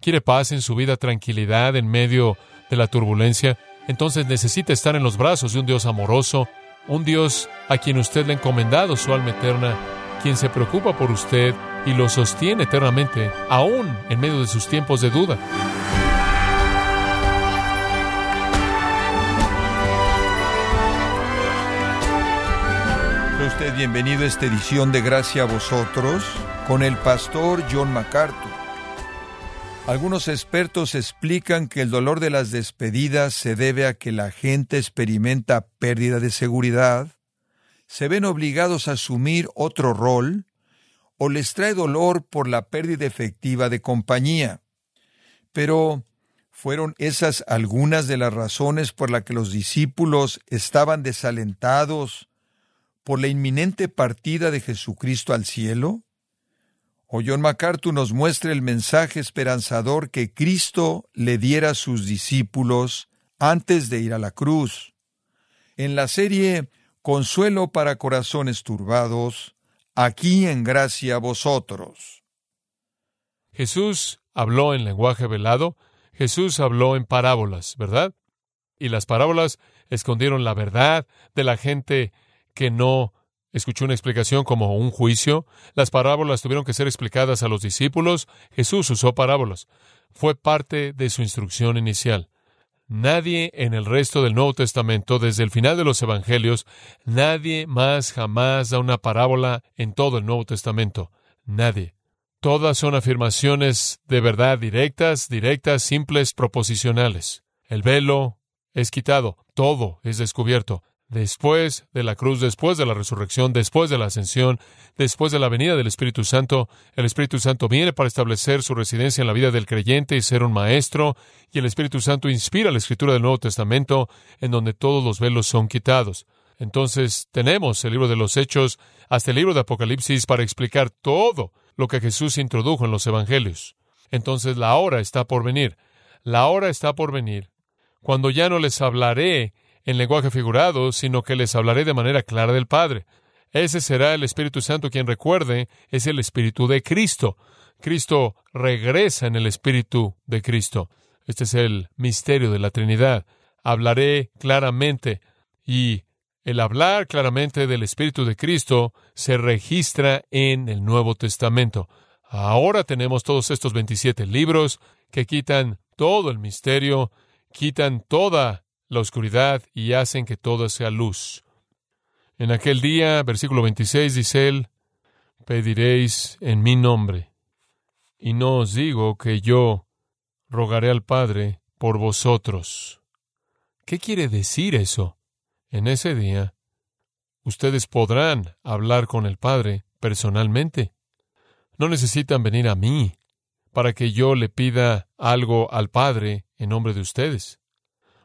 quiere paz en su vida, tranquilidad en medio de la turbulencia, entonces necesita estar en los brazos de un Dios amoroso, un Dios a quien usted le ha encomendado su alma eterna, quien se preocupa por usted y lo sostiene eternamente, aún en medio de sus tiempos de duda. usted bienvenido a esta edición de Gracia a vosotros con el pastor John MacArthur. Algunos expertos explican que el dolor de las despedidas se debe a que la gente experimenta pérdida de seguridad, se ven obligados a asumir otro rol o les trae dolor por la pérdida efectiva de compañía. Pero, ¿fueron esas algunas de las razones por las que los discípulos estaban desalentados por la inminente partida de Jesucristo al cielo? O John MacArthur nos muestra el mensaje esperanzador que Cristo le diera a sus discípulos antes de ir a la cruz. En la serie Consuelo para Corazones Turbados, aquí en gracia a vosotros. Jesús habló en lenguaje velado, Jesús habló en parábolas, ¿verdad? Y las parábolas escondieron la verdad de la gente que no escuchó una explicación como un juicio. Las parábolas tuvieron que ser explicadas a los discípulos. Jesús usó parábolas. Fue parte de su instrucción inicial. Nadie en el resto del Nuevo Testamento, desde el final de los Evangelios, nadie más jamás da una parábola en todo el Nuevo Testamento. Nadie. Todas son afirmaciones de verdad directas, directas, simples, proposicionales. El velo es quitado, todo es descubierto después de la cruz, después de la resurrección, después de la ascensión, después de la venida del Espíritu Santo, el Espíritu Santo viene para establecer su residencia en la vida del creyente y ser un maestro, y el Espíritu Santo inspira la escritura del Nuevo Testamento, en donde todos los velos son quitados. Entonces tenemos el libro de los Hechos hasta el libro de Apocalipsis para explicar todo lo que Jesús introdujo en los Evangelios. Entonces la hora está por venir. La hora está por venir cuando ya no les hablaré en lenguaje figurado, sino que les hablaré de manera clara del Padre. Ese será el Espíritu Santo quien recuerde, es el Espíritu de Cristo. Cristo regresa en el Espíritu de Cristo. Este es el misterio de la Trinidad. Hablaré claramente y el hablar claramente del Espíritu de Cristo se registra en el Nuevo Testamento. Ahora tenemos todos estos 27 libros que quitan todo el misterio, quitan toda la oscuridad y hacen que todo sea luz. En aquel día, versículo 26, dice él, pediréis en mi nombre. Y no os digo que yo rogaré al Padre por vosotros. ¿Qué quiere decir eso? En ese día, ustedes podrán hablar con el Padre personalmente. No necesitan venir a mí para que yo le pida algo al Padre en nombre de ustedes.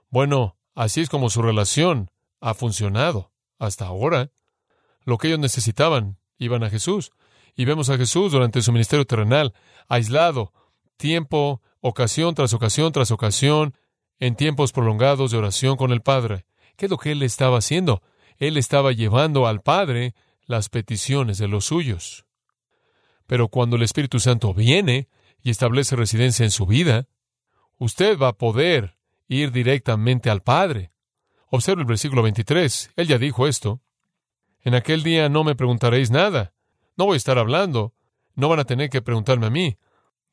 Bueno, así es como su relación ha funcionado hasta ahora. Lo que ellos necesitaban, iban a Jesús. Y vemos a Jesús durante su ministerio terrenal, aislado, tiempo, ocasión tras ocasión tras ocasión, en tiempos prolongados de oración con el Padre. ¿Qué es lo que él estaba haciendo? Él estaba llevando al Padre las peticiones de los suyos. Pero cuando el Espíritu Santo viene y establece residencia en su vida, usted va a poder ir directamente al Padre. Observe el versículo 23. Él ya dijo esto. En aquel día no me preguntaréis nada. No voy a estar hablando. No van a tener que preguntarme a mí.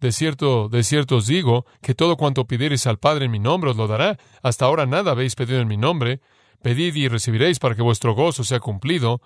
De cierto, de cierto os digo que todo cuanto pidiereis al Padre en mi nombre os lo dará. Hasta ahora nada habéis pedido en mi nombre. Pedid y recibiréis para que vuestro gozo sea cumplido.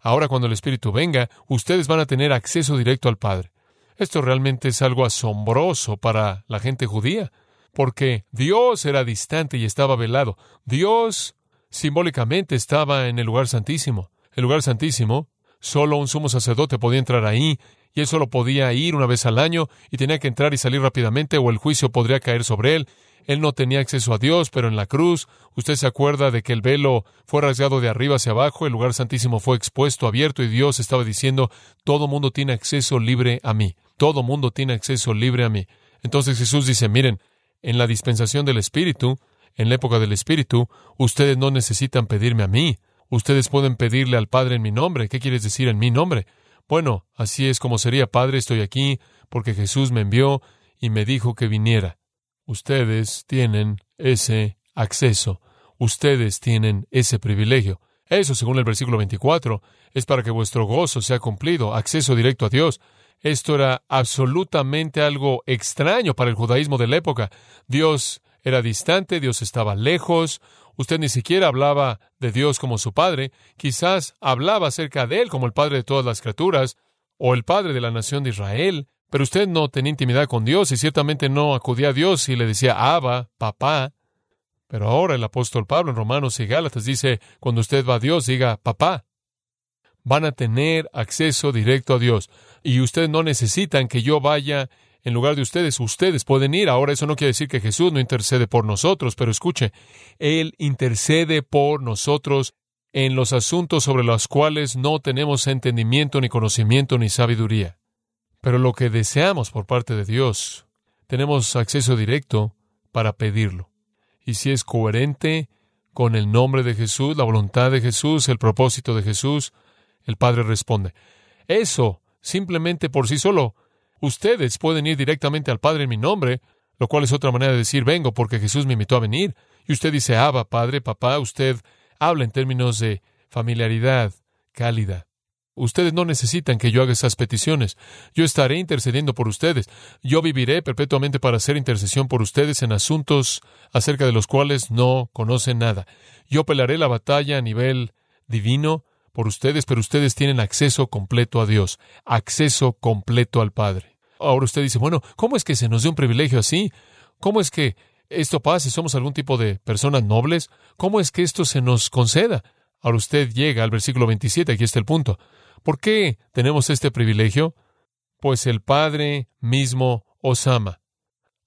Ahora cuando el Espíritu venga, ustedes van a tener acceso directo al Padre. Esto realmente es algo asombroso para la gente judía porque Dios era distante y estaba velado. Dios simbólicamente estaba en el lugar santísimo. El lugar santísimo, solo un sumo sacerdote podía entrar ahí, y él solo podía ir una vez al año, y tenía que entrar y salir rápidamente, o el juicio podría caer sobre él. Él no tenía acceso a Dios, pero en la cruz, usted se acuerda de que el velo fue rasgado de arriba hacia abajo, el lugar santísimo fue expuesto, abierto, y Dios estaba diciendo, todo mundo tiene acceso libre a mí, todo mundo tiene acceso libre a mí. Entonces Jesús dice, miren, en la dispensación del Espíritu, en la época del Espíritu, ustedes no necesitan pedirme a mí. Ustedes pueden pedirle al Padre en mi nombre. ¿Qué quieres decir en mi nombre? Bueno, así es como sería Padre, estoy aquí porque Jesús me envió y me dijo que viniera. Ustedes tienen ese acceso. Ustedes tienen ese privilegio. Eso, según el versículo 24, es para que vuestro gozo sea cumplido, acceso directo a Dios. Esto era absolutamente algo extraño para el judaísmo de la época. Dios era distante, Dios estaba lejos, usted ni siquiera hablaba de Dios como su Padre, quizás hablaba acerca de Él como el Padre de todas las criaturas, o el Padre de la nación de Israel, pero usted no tenía intimidad con Dios y ciertamente no acudía a Dios y le decía Abba, papá. Pero ahora el apóstol Pablo en Romanos y Gálatas dice, cuando usted va a Dios, diga papá. Van a tener acceso directo a Dios. Y ustedes no necesitan que yo vaya en lugar de ustedes. Ustedes pueden ir. Ahora eso no quiere decir que Jesús no intercede por nosotros, pero escuche, Él intercede por nosotros en los asuntos sobre los cuales no tenemos entendimiento, ni conocimiento, ni sabiduría. Pero lo que deseamos por parte de Dios, tenemos acceso directo para pedirlo y si es coherente con el nombre de Jesús, la voluntad de Jesús, el propósito de Jesús, el Padre responde. Eso, simplemente por sí solo, ustedes pueden ir directamente al Padre en mi nombre, lo cual es otra manera de decir vengo porque Jesús me invitó a venir. Y usted dice, Abba, Padre, papá, usted habla en términos de familiaridad cálida. Ustedes no necesitan que yo haga esas peticiones. Yo estaré intercediendo por ustedes. Yo viviré perpetuamente para hacer intercesión por ustedes en asuntos acerca de los cuales no conocen nada. Yo pelearé la batalla a nivel divino por ustedes, pero ustedes tienen acceso completo a Dios, acceso completo al Padre. Ahora usted dice, bueno, ¿cómo es que se nos dé un privilegio así? ¿Cómo es que esto pase? ¿Somos algún tipo de personas nobles? ¿Cómo es que esto se nos conceda? Ahora usted llega al versículo 27, aquí está el punto. ¿Por qué tenemos este privilegio? Pues el Padre mismo os ama.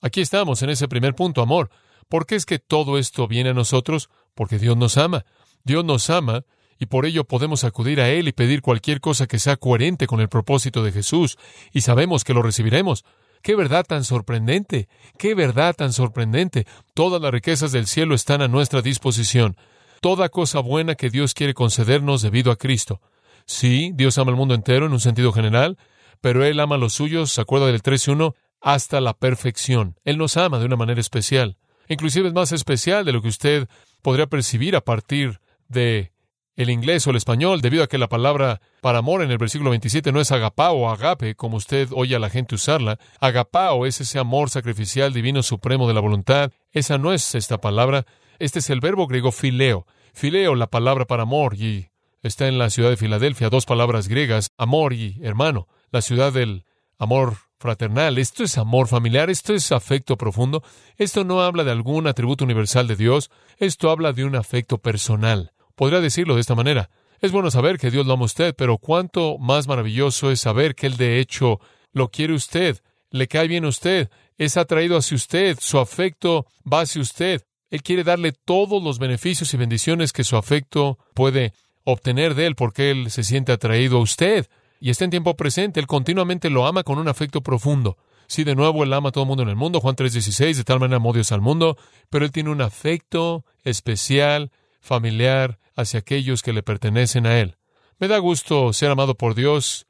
Aquí estamos en ese primer punto, amor. ¿Por qué es que todo esto viene a nosotros? Porque Dios nos ama. Dios nos ama y por ello podemos acudir a Él y pedir cualquier cosa que sea coherente con el propósito de Jesús y sabemos que lo recibiremos. ¡Qué verdad tan sorprendente! ¡Qué verdad tan sorprendente! Todas las riquezas del cielo están a nuestra disposición. Toda cosa buena que Dios quiere concedernos debido a Cristo. Sí, Dios ama al mundo entero en un sentido general, pero Él ama a los suyos, ¿se acuerda del 13.1? Hasta la perfección. Él nos ama de una manera especial. Inclusive es más especial de lo que usted podría percibir a partir de el inglés o el español, debido a que la palabra para amor en el versículo 27 no es agapao o agape, como usted oye a la gente usarla. Agapao es ese amor sacrificial divino supremo de la voluntad. Esa no es esta palabra. Este es el verbo griego fileo. Fileo, la palabra para amor, y está en la ciudad de Filadelfia, dos palabras griegas, amor y hermano, la ciudad del amor fraternal. Esto es amor familiar, esto es afecto profundo. Esto no habla de algún atributo universal de Dios, esto habla de un afecto personal. Podría decirlo de esta manera. Es bueno saber que Dios lo ama a usted, pero cuánto más maravilloso es saber que Él de hecho lo quiere usted, le cae bien a usted, es atraído hacia usted, su afecto va hacia usted. Él quiere darle todos los beneficios y bendiciones que su afecto puede obtener de Él porque Él se siente atraído a usted y está en tiempo presente. Él continuamente lo ama con un afecto profundo. Sí, de nuevo, Él ama a todo el mundo en el mundo, Juan 3:16, de tal manera amó Dios al mundo, pero Él tiene un afecto especial, familiar, hacia aquellos que le pertenecen a Él. Me da gusto ser amado por Dios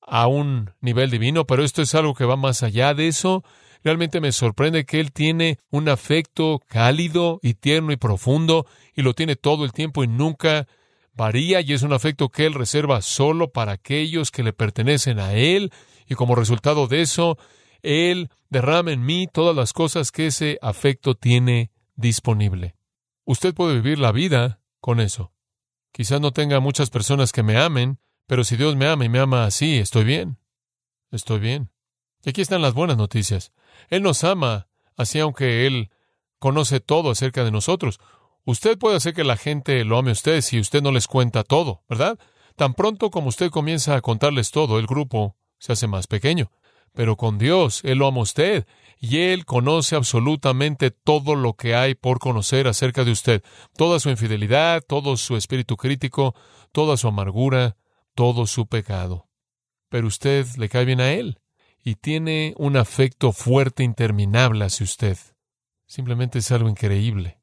a un nivel divino, pero esto es algo que va más allá de eso. Realmente me sorprende que Él tiene un afecto cálido y tierno y profundo, y lo tiene todo el tiempo y nunca varía y es un afecto que Él reserva solo para aquellos que le pertenecen a Él y como resultado de eso, Él derrama en mí todas las cosas que ese afecto tiene disponible. Usted puede vivir la vida con eso. Quizás no tenga muchas personas que me amen, pero si Dios me ama y me ama así, estoy bien. Estoy bien. Y aquí están las buenas noticias. Él nos ama, así aunque Él conoce todo acerca de nosotros. Usted puede hacer que la gente lo ame a usted si usted no les cuenta todo, ¿verdad? Tan pronto como usted comienza a contarles todo, el grupo se hace más pequeño. Pero con Dios, Él lo ama a usted y Él conoce absolutamente todo lo que hay por conocer acerca de usted, toda su infidelidad, todo su espíritu crítico, toda su amargura, todo su pecado. Pero usted le cae bien a Él y tiene un afecto fuerte, interminable hacia usted. Simplemente es algo increíble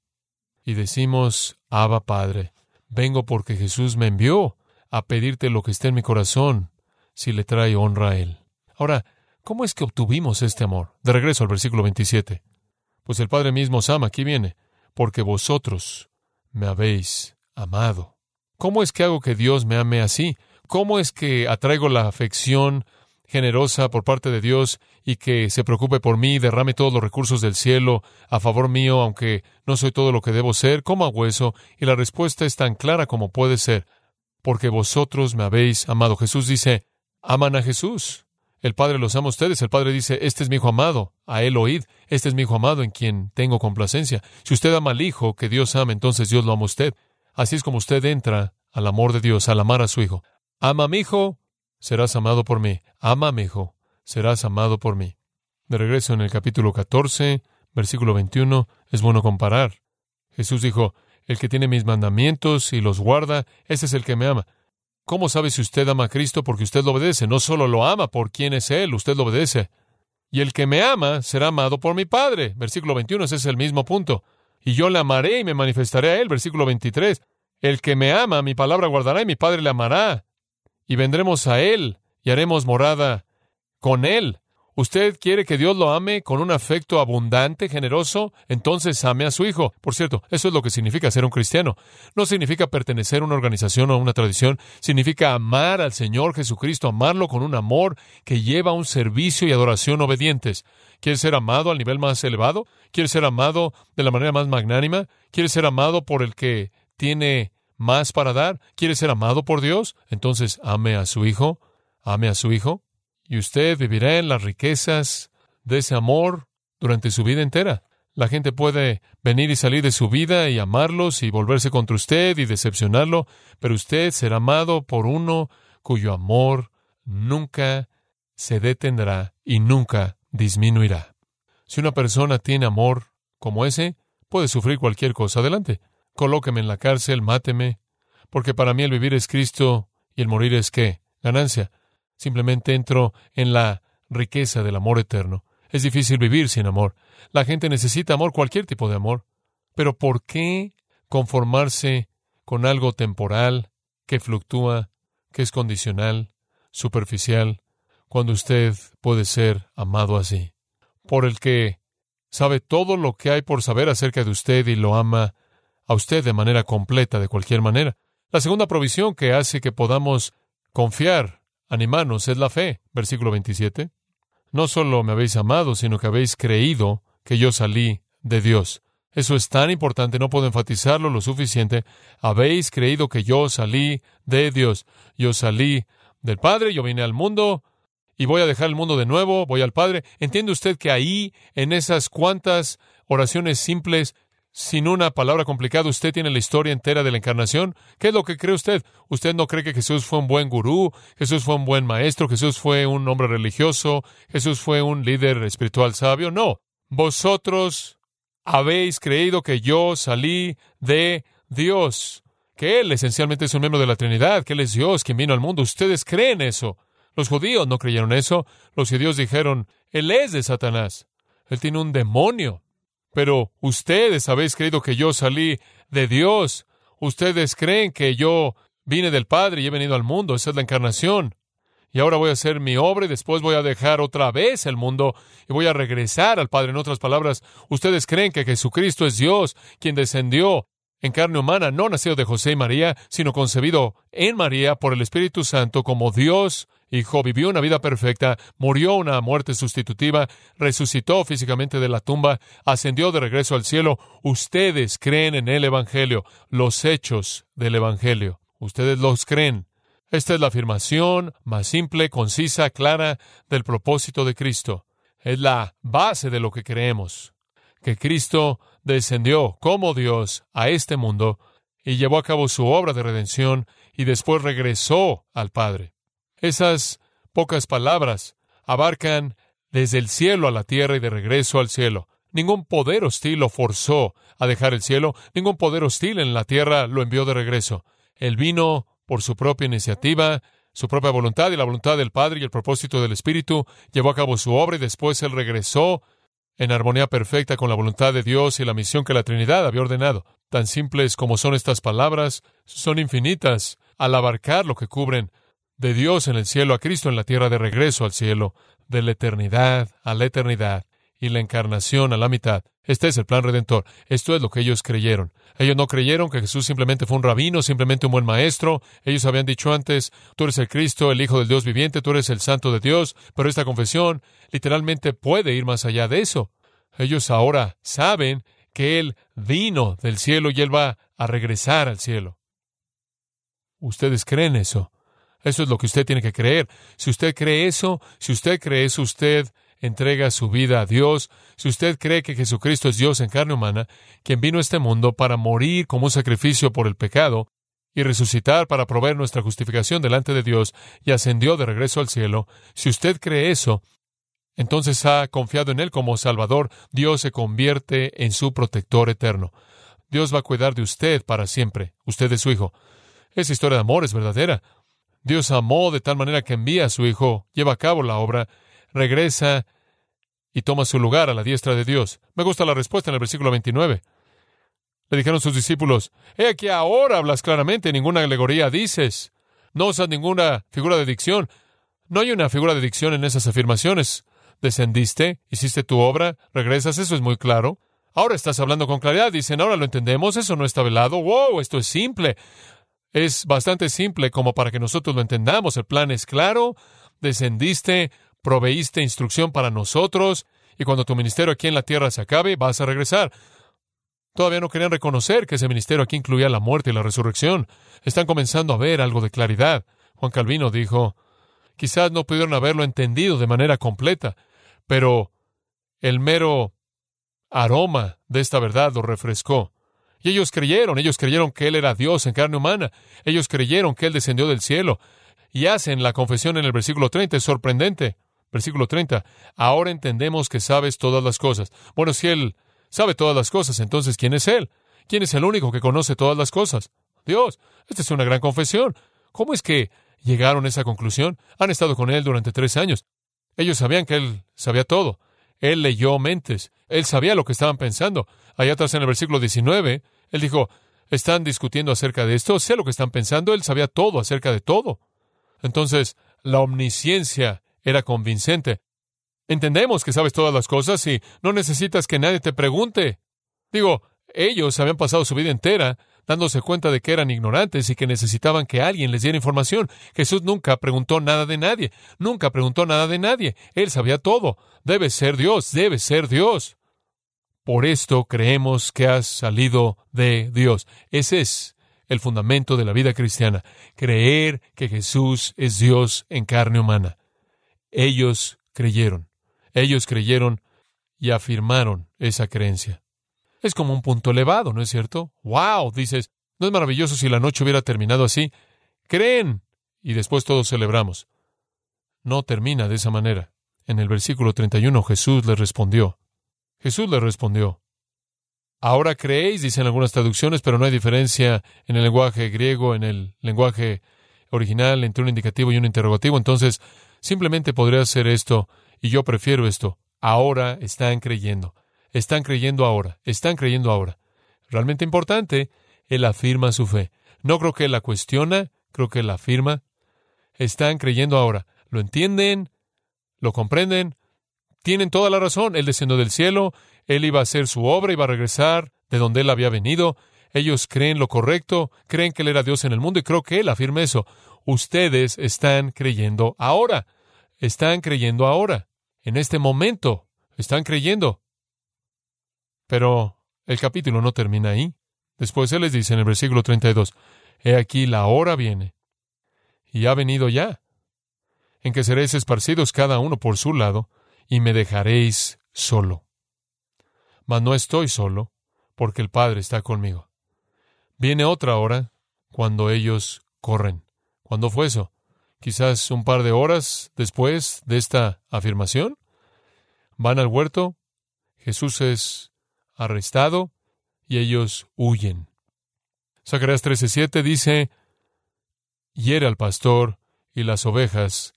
y decimos, Abba Padre, vengo porque Jesús me envió a pedirte lo que esté en mi corazón, si le trae honra a Él. Ahora, ¿Cómo es que obtuvimos este amor? De regreso al versículo 27. Pues el Padre mismo os ama, aquí viene, porque vosotros me habéis amado. ¿Cómo es que hago que Dios me ame así? ¿Cómo es que atraigo la afección generosa por parte de Dios y que se preocupe por mí, derrame todos los recursos del cielo a favor mío, aunque no soy todo lo que debo ser? ¿Cómo hago eso? Y la respuesta es tan clara como puede ser, porque vosotros me habéis amado. Jesús dice, aman a Jesús. El Padre los ama a ustedes. El Padre dice, este es mi Hijo amado, a él oíd. Este es mi Hijo amado en quien tengo complacencia. Si usted ama al Hijo que Dios ama, entonces Dios lo ama a usted. Así es como usted entra al amor de Dios, al amar a su Hijo. Ama a mi Hijo, serás amado por mí. Ama a mi Hijo, serás amado por mí. De regreso en el capítulo 14, versículo 21, es bueno comparar. Jesús dijo, el que tiene mis mandamientos y los guarda, ese es el que me ama. ¿Cómo sabe si usted ama a Cristo? Porque usted lo obedece. No solo lo ama por quién es Él, usted lo obedece. Y el que me ama será amado por mi Padre. Versículo 21, ese es el mismo punto. Y yo le amaré y me manifestaré a Él. Versículo 23. El que me ama, mi palabra guardará y mi Padre le amará. Y vendremos a Él y haremos morada con Él. ¿Usted quiere que Dios lo ame con un afecto abundante, generoso? Entonces ame a su hijo. Por cierto, eso es lo que significa ser un cristiano. No significa pertenecer a una organización o a una tradición. Significa amar al Señor Jesucristo, amarlo con un amor que lleva a un servicio y adoración obedientes. ¿Quiere ser amado al nivel más elevado? ¿Quiere ser amado de la manera más magnánima? ¿Quiere ser amado por el que tiene más para dar? ¿Quiere ser amado por Dios? Entonces ame a su hijo. Ame a su hijo y usted vivirá en las riquezas de ese amor durante su vida entera. La gente puede venir y salir de su vida y amarlos y volverse contra usted y decepcionarlo, pero usted será amado por uno cuyo amor nunca se detendrá y nunca disminuirá. Si una persona tiene amor como ese, puede sufrir cualquier cosa. Adelante. Colóqueme en la cárcel, máteme, porque para mí el vivir es Cristo y el morir es qué? Ganancia. Simplemente entro en la riqueza del amor eterno. Es difícil vivir sin amor. La gente necesita amor, cualquier tipo de amor. Pero ¿por qué conformarse con algo temporal, que fluctúa, que es condicional, superficial, cuando usted puede ser amado así? Por el que sabe todo lo que hay por saber acerca de usted y lo ama a usted de manera completa, de cualquier manera. La segunda provisión que hace que podamos confiar Animanos es la fe. Versículo 27. No solo me habéis amado, sino que habéis creído que yo salí de Dios. Eso es tan importante, no puedo enfatizarlo lo suficiente. Habéis creído que yo salí de Dios. Yo salí del Padre, yo vine al mundo y voy a dejar el mundo de nuevo, voy al Padre. ¿Entiende usted que ahí, en esas cuantas oraciones simples, sin una palabra complicada, usted tiene la historia entera de la encarnación. ¿Qué es lo que cree usted? ¿Usted no cree que Jesús fue un buen gurú? ¿Jesús fue un buen maestro? ¿Jesús fue un hombre religioso? ¿Jesús fue un líder espiritual sabio? No. Vosotros habéis creído que yo salí de Dios, que Él esencialmente es un miembro de la Trinidad, que Él es Dios quien vino al mundo. Ustedes creen eso. Los judíos no creyeron eso. Los judíos dijeron, Él es de Satanás. Él tiene un demonio. Pero ustedes habéis creído que yo salí de Dios. Ustedes creen que yo vine del Padre y he venido al mundo. Esa es la encarnación. Y ahora voy a hacer mi obra y después voy a dejar otra vez el mundo y voy a regresar al Padre. En otras palabras, ustedes creen que Jesucristo es Dios, quien descendió en carne humana, no nacido de José y María, sino concebido en María por el Espíritu Santo como Dios Hijo, vivió una vida perfecta, murió una muerte sustitutiva, resucitó físicamente de la tumba, ascendió de regreso al cielo. Ustedes creen en el Evangelio, los hechos del Evangelio. Ustedes los creen. Esta es la afirmación más simple, concisa, clara del propósito de Cristo. Es la base de lo que creemos. Que Cristo descendió como Dios a este mundo y llevó a cabo su obra de redención y después regresó al Padre. Esas pocas palabras abarcan desde el cielo a la tierra y de regreso al cielo. Ningún poder hostil lo forzó a dejar el cielo, ningún poder hostil en la tierra lo envió de regreso. Él vino por su propia iniciativa, su propia voluntad y la voluntad del Padre y el propósito del Espíritu, llevó a cabo su obra y después él regresó en armonía perfecta con la voluntad de Dios y la misión que la Trinidad había ordenado. Tan simples como son estas palabras, son infinitas al abarcar lo que cubren de Dios en el cielo a Cristo en la tierra de regreso al cielo, de la eternidad a la eternidad y la encarnación a la mitad. Este es el plan redentor. Esto es lo que ellos creyeron. Ellos no creyeron que Jesús simplemente fue un rabino, simplemente un buen maestro. Ellos habían dicho antes, tú eres el Cristo, el Hijo del Dios viviente, tú eres el Santo de Dios, pero esta confesión literalmente puede ir más allá de eso. Ellos ahora saben que Él vino del cielo y Él va a regresar al cielo. ¿Ustedes creen eso? Eso es lo que usted tiene que creer. Si usted cree eso, si usted cree eso, usted entrega su vida a Dios, si usted cree que Jesucristo es Dios en carne humana, quien vino a este mundo para morir como un sacrificio por el pecado y resucitar para proveer nuestra justificación delante de Dios y ascendió de regreso al cielo, si usted cree eso, entonces ha confiado en Él como Salvador, Dios se convierte en su protector eterno. Dios va a cuidar de usted para siempre. Usted es su hijo. Esa historia de amor es verdadera. Dios amó de tal manera que envía a su hijo, lleva a cabo la obra, regresa y toma su lugar a la diestra de Dios. Me gusta la respuesta en el versículo 29. Le dijeron sus discípulos, He aquí ahora hablas claramente, ninguna alegoría dices, no usas ninguna figura de dicción. No hay una figura de dicción en esas afirmaciones. Descendiste, hiciste tu obra, regresas, eso es muy claro. Ahora estás hablando con claridad, dicen, ahora lo entendemos, eso no está velado. ¡Wow! Esto es simple. Es bastante simple como para que nosotros lo entendamos. El plan es claro, descendiste, proveíste instrucción para nosotros, y cuando tu ministerio aquí en la tierra se acabe, vas a regresar. Todavía no querían reconocer que ese ministerio aquí incluía la muerte y la resurrección. Están comenzando a ver algo de claridad. Juan Calvino dijo, quizás no pudieron haberlo entendido de manera completa, pero el mero aroma de esta verdad lo refrescó. Y ellos creyeron, ellos creyeron que Él era Dios en carne humana, ellos creyeron que Él descendió del cielo, y hacen la confesión en el versículo 30, es sorprendente. Versículo 30. Ahora entendemos que sabes todas las cosas. Bueno, si Él sabe todas las cosas, entonces ¿quién es Él? ¿Quién es el único que conoce todas las cosas? Dios. Esta es una gran confesión. ¿Cómo es que llegaron a esa conclusión? Han estado con Él durante tres años. Ellos sabían que Él sabía todo. Él leyó mentes. Él sabía lo que estaban pensando. Allá atrás en el versículo 19, Él dijo, están discutiendo acerca de esto, sé lo que están pensando, Él sabía todo acerca de todo. Entonces, la omnisciencia era convincente. Entendemos que sabes todas las cosas y no necesitas que nadie te pregunte. Digo, ellos habían pasado su vida entera dándose cuenta de que eran ignorantes y que necesitaban que alguien les diera información. Jesús nunca preguntó nada de nadie, nunca preguntó nada de nadie. Él sabía todo. Debe ser Dios, debe ser Dios. Por esto creemos que has salido de Dios. Ese es el fundamento de la vida cristiana, creer que Jesús es Dios en carne humana. Ellos creyeron. Ellos creyeron y afirmaron esa creencia. Es como un punto elevado, ¿no es cierto? ¡Wow! Dices, ¿no es maravilloso si la noche hubiera terminado así? Creen y después todos celebramos. No termina de esa manera. En el versículo 31 Jesús les respondió. Jesús les respondió. Ahora creéis, dicen algunas traducciones, pero no hay diferencia en el lenguaje griego, en el lenguaje original, entre un indicativo y un interrogativo. Entonces, Simplemente podría hacer esto y yo prefiero esto. Ahora están creyendo. Están creyendo ahora. Están creyendo ahora. Realmente importante, él afirma su fe. No creo que la cuestiona, creo que la afirma. Están creyendo ahora. ¿Lo entienden? ¿Lo comprenden? Tienen toda la razón. Él descendió del cielo, él iba a hacer su obra, iba a regresar de donde él había venido. Ellos creen lo correcto, creen que él era Dios en el mundo y creo que él afirma eso. Ustedes están creyendo ahora. Están creyendo ahora. En este momento. Están creyendo. Pero el capítulo no termina ahí. Después Él les dice en el versículo 32, He aquí la hora viene, y ha venido ya, en que seréis esparcidos cada uno por su lado, y me dejaréis solo. Mas no estoy solo, porque el Padre está conmigo. Viene otra hora cuando ellos corren. ¿Cuándo fue eso? quizás un par de horas después de esta afirmación, van al huerto, Jesús es arrestado y ellos huyen. Zacarías 13:7 dice, hiere al pastor y las ovejas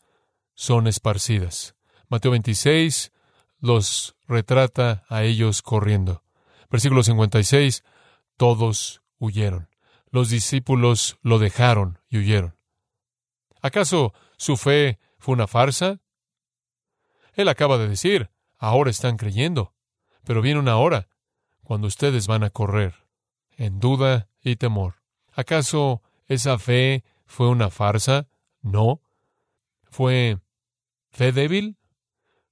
son esparcidas. Mateo 26 los retrata a ellos corriendo. Versículo 56, todos huyeron. Los discípulos lo dejaron y huyeron. ¿Acaso su fe fue una farsa? Él acaba de decir, ahora están creyendo, pero viene una hora cuando ustedes van a correr en duda y temor. ¿Acaso esa fe fue una farsa? No. ¿Fue fe débil?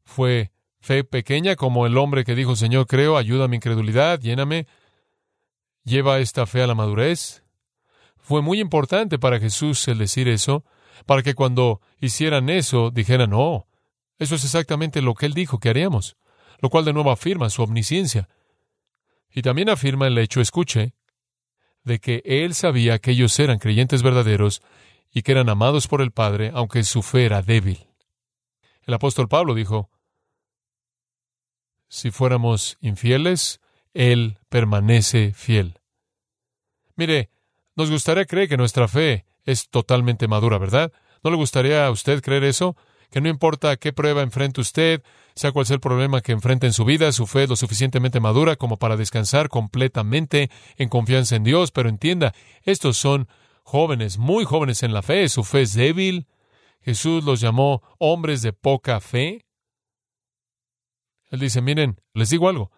¿Fue fe pequeña como el hombre que dijo, Señor, creo, ayuda a mi incredulidad, lléname? ¿Lleva esta fe a la madurez? Fue muy importante para Jesús el decir eso, para que cuando hicieran eso dijeran, no, eso es exactamente lo que Él dijo que haríamos, lo cual de nuevo afirma su omnisciencia. Y también afirma el hecho, escuche, de que Él sabía que ellos eran creyentes verdaderos y que eran amados por el Padre, aunque su fe era débil. El apóstol Pablo dijo, si fuéramos infieles, Él permanece fiel. Mire, nos gustaría creer que nuestra fe es totalmente madura, ¿verdad? ¿No le gustaría a usted creer eso? Que no importa qué prueba enfrente usted, sea cual sea el problema que enfrente en su vida, su fe es lo suficientemente madura como para descansar completamente en confianza en Dios. Pero entienda, estos son jóvenes, muy jóvenes en la fe, su fe es débil. Jesús los llamó hombres de poca fe. Él dice, miren, les digo algo,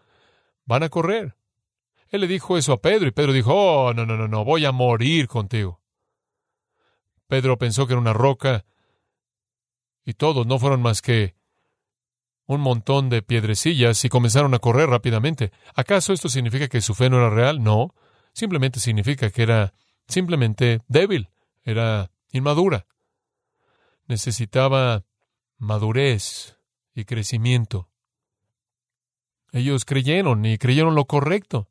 van a correr, él le dijo eso a Pedro y Pedro dijo, oh, no, no, no, no, voy a morir contigo. Pedro pensó que era una roca y todos no fueron más que un montón de piedrecillas y comenzaron a correr rápidamente. ¿Acaso esto significa que su fe no era real? No, simplemente significa que era simplemente débil, era inmadura. Necesitaba madurez y crecimiento. Ellos creyeron y creyeron lo correcto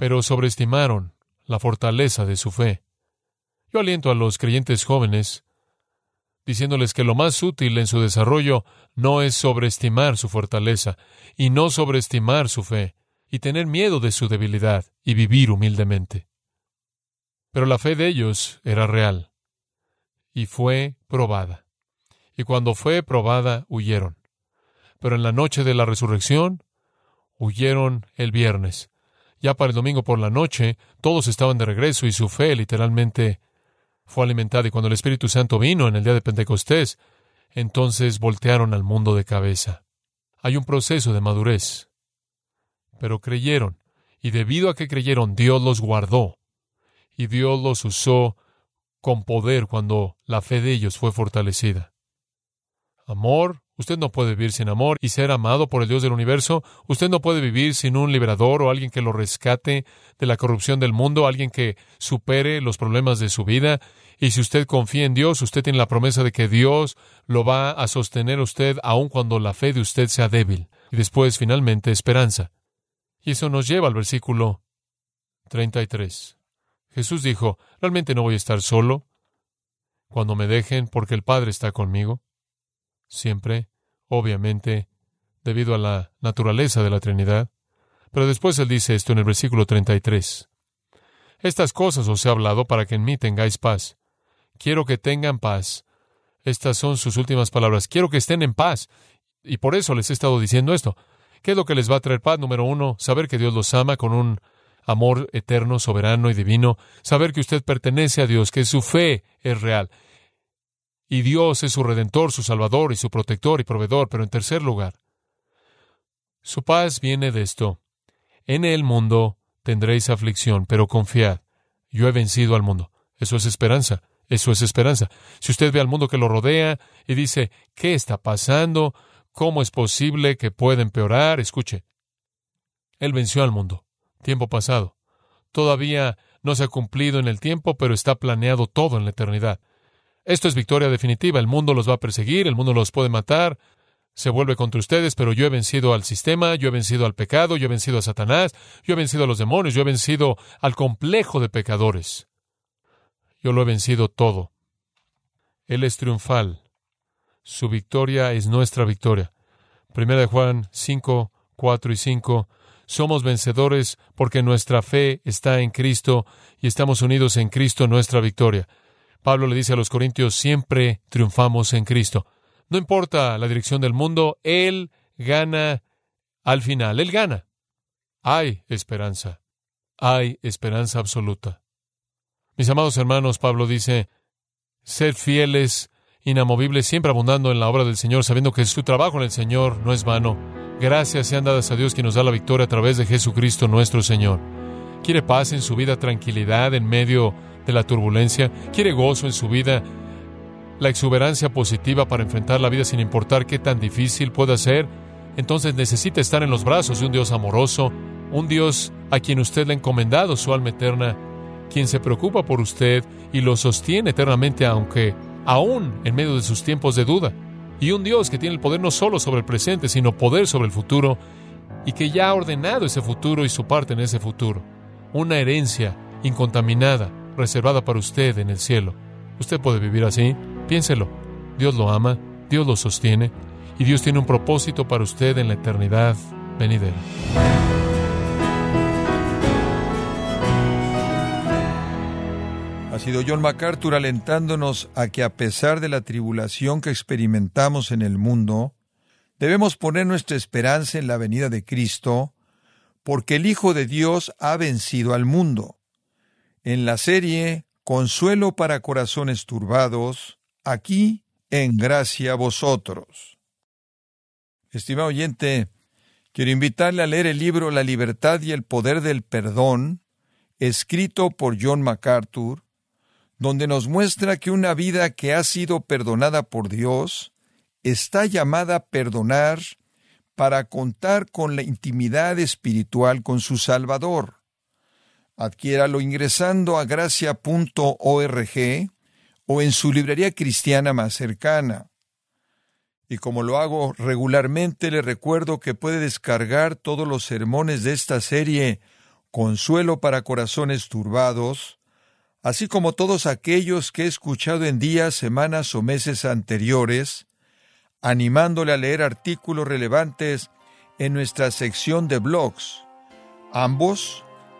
pero sobreestimaron la fortaleza de su fe. Yo aliento a los creyentes jóvenes diciéndoles que lo más útil en su desarrollo no es sobreestimar su fortaleza y no sobreestimar su fe y tener miedo de su debilidad y vivir humildemente. Pero la fe de ellos era real y fue probada. Y cuando fue probada, huyeron. Pero en la noche de la resurrección, huyeron el viernes ya para el domingo por la noche, todos estaban de regreso y su fe literalmente fue alimentada. Y cuando el Espíritu Santo vino en el día de Pentecostés, entonces voltearon al mundo de cabeza. Hay un proceso de madurez. Pero creyeron, y debido a que creyeron, Dios los guardó, y Dios los usó con poder cuando la fe de ellos fue fortalecida. Amor, Usted no puede vivir sin amor y ser amado por el Dios del universo. Usted no puede vivir sin un liberador o alguien que lo rescate de la corrupción del mundo, alguien que supere los problemas de su vida. Y si usted confía en Dios, usted tiene la promesa de que Dios lo va a sostener a usted aun cuando la fe de usted sea débil. Y después, finalmente, esperanza. Y eso nos lleva al versículo 33. Jesús dijo, realmente no voy a estar solo cuando me dejen porque el Padre está conmigo. Siempre obviamente, debido a la naturaleza de la Trinidad. Pero después él dice esto en el versículo 33. Estas cosas os he hablado para que en mí tengáis paz. Quiero que tengan paz. Estas son sus últimas palabras. Quiero que estén en paz. Y por eso les he estado diciendo esto. ¿Qué es lo que les va a traer paz? Número uno, saber que Dios los ama con un amor eterno, soberano y divino. Saber que usted pertenece a Dios, que su fe es real y Dios es su redentor, su salvador y su protector y proveedor. Pero en tercer lugar, su paz viene de esto. En el mundo tendréis aflicción, pero confiad, yo he vencido al mundo. Eso es esperanza, eso es esperanza. Si usted ve al mundo que lo rodea y dice, ¿qué está pasando? ¿Cómo es posible que pueda empeorar? Escuche, Él venció al mundo, tiempo pasado. Todavía no se ha cumplido en el tiempo, pero está planeado todo en la eternidad. Esto es victoria definitiva. El mundo los va a perseguir, el mundo los puede matar, se vuelve contra ustedes, pero yo he vencido al sistema, yo he vencido al pecado, yo he vencido a Satanás, yo he vencido a los demonios, yo he vencido al complejo de pecadores. Yo lo he vencido todo. Él es triunfal. Su victoria es nuestra victoria. Primera de Juan 5, 4 y 5. Somos vencedores porque nuestra fe está en Cristo y estamos unidos en Cristo nuestra victoria. Pablo le dice a los Corintios, siempre triunfamos en Cristo. No importa la dirección del mundo, Él gana al final, Él gana. Hay esperanza, hay esperanza absoluta. Mis amados hermanos, Pablo dice, sed fieles inamovible, siempre abundando en la obra del Señor, sabiendo que su trabajo en el Señor no es vano. Gracias sean dadas a Dios quien nos da la victoria a través de Jesucristo nuestro Señor. ¿Quiere paz en su vida, tranquilidad en medio de la turbulencia? ¿Quiere gozo en su vida? La exuberancia positiva para enfrentar la vida sin importar qué tan difícil pueda ser. Entonces necesita estar en los brazos de un Dios amoroso, un Dios a quien usted le ha encomendado su alma eterna, quien se preocupa por usted y lo sostiene eternamente, aunque aún en medio de sus tiempos de duda. Y un Dios que tiene el poder no solo sobre el presente, sino poder sobre el futuro, y que ya ha ordenado ese futuro y su parte en ese futuro. Una herencia incontaminada, reservada para usted en el cielo. Usted puede vivir así, piénselo. Dios lo ama, Dios lo sostiene, y Dios tiene un propósito para usted en la eternidad venidera. Ha sido John MacArthur alentándonos a que a pesar de la tribulación que experimentamos en el mundo, debemos poner nuestra esperanza en la venida de Cristo, porque el Hijo de Dios ha vencido al mundo. En la serie Consuelo para Corazones Turbados, aquí en gracia a vosotros. Estimado oyente, quiero invitarle a leer el libro La libertad y el poder del perdón, escrito por John MacArthur, donde nos muestra que una vida que ha sido perdonada por Dios está llamada a perdonar para contar con la intimidad espiritual con su Salvador. Adquiéralo ingresando a gracia.org o en su librería cristiana más cercana. Y como lo hago regularmente, le recuerdo que puede descargar todos los sermones de esta serie Consuelo para Corazones Turbados, así como todos aquellos que he escuchado en días, semanas o meses anteriores, animándole a leer artículos relevantes en nuestra sección de blogs, ambos